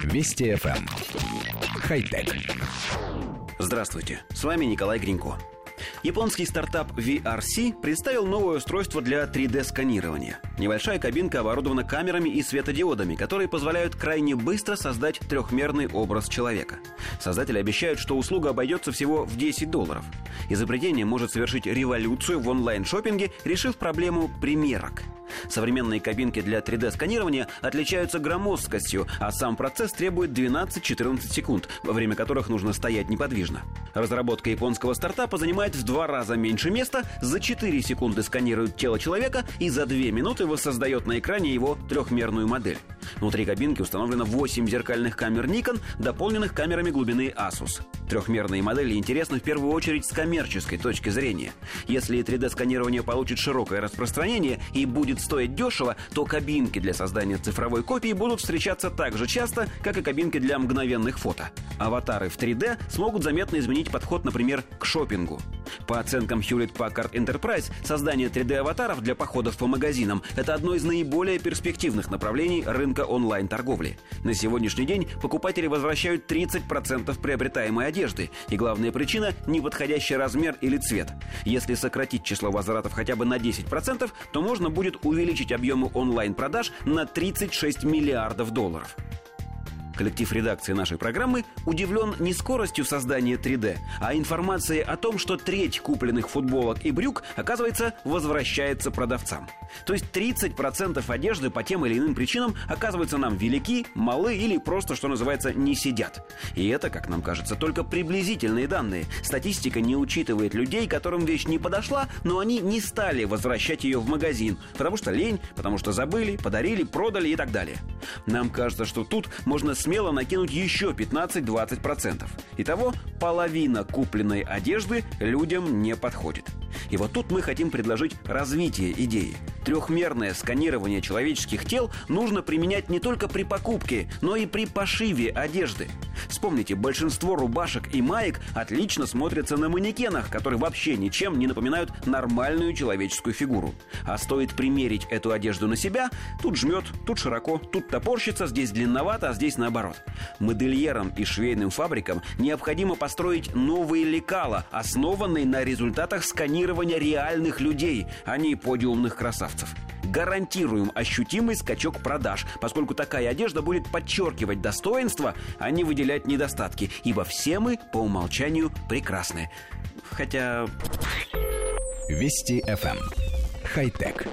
Вести FM. Эм. Хай-тек. Здравствуйте, с вами Николай Гринько. Японский стартап VRC представил новое устройство для 3D-сканирования. Небольшая кабинка оборудована камерами и светодиодами, которые позволяют крайне быстро создать трехмерный образ человека. Создатели обещают, что услуга обойдется всего в 10 долларов. Изобретение может совершить революцию в онлайн-шопинге, решив проблему примерок – Современные кабинки для 3D-сканирования отличаются громоздкостью, а сам процесс требует 12-14 секунд, во время которых нужно стоять неподвижно. Разработка японского стартапа занимает в два раза меньше места, за 4 секунды сканирует тело человека и за 2 минуты воссоздает на экране его трехмерную модель. Внутри кабинки установлено 8 зеркальных камер Nikon, дополненных камерами глубины Asus. Трехмерные модели интересны в первую очередь с коммерческой точки зрения. Если 3D-сканирование получит широкое распространение и будет стоить дешево, то кабинки для создания цифровой копии будут встречаться так же часто, как и кабинки для мгновенных фото. Аватары в 3D смогут заметно изменить подход, например, к шопингу. По оценкам Hewlett Packard Enterprise, создание 3D-аватаров для походов по магазинам – это одно из наиболее перспективных направлений рынка онлайн-торговли. На сегодняшний день покупатели возвращают 30% приобретаемой одежды, и главная причина – неподходящий размер или цвет. Если сократить число возвратов хотя бы на 10%, то можно будет увеличить объемы онлайн-продаж на 36 миллиардов долларов. Коллектив редакции нашей программы удивлен не скоростью создания 3D, а информацией о том, что треть купленных футболок и брюк, оказывается, возвращается продавцам. То есть 30% одежды по тем или иным причинам оказываются нам велики, малы или просто, что называется, не сидят. И это, как нам кажется, только приблизительные данные. Статистика не учитывает людей, которым вещь не подошла, но они не стали возвращать ее в магазин, потому что лень, потому что забыли, подарили, продали и так далее. Нам кажется, что тут можно смело накинуть еще 15-20%. Итого половина купленной одежды людям не подходит. И вот тут мы хотим предложить развитие идеи. Трехмерное сканирование человеческих тел нужно применять не только при покупке, но и при пошиве одежды. Вспомните, большинство рубашек и маек отлично смотрятся на манекенах, которые вообще ничем не напоминают нормальную человеческую фигуру. А стоит примерить эту одежду на себя, тут жмет, тут широко, тут топорщится, здесь длинновато, а здесь наоборот. Модельерам и швейным фабрикам необходимо построить новые лекала, основанные на результатах сканирования реальных людей, а не подиумных красавцев гарантируем ощутимый скачок продаж, поскольку такая одежда будет подчеркивать достоинства, а не выделять недостатки, ибо все мы по умолчанию прекрасны. Хотя... Вести FM. Эм. Хай-тек.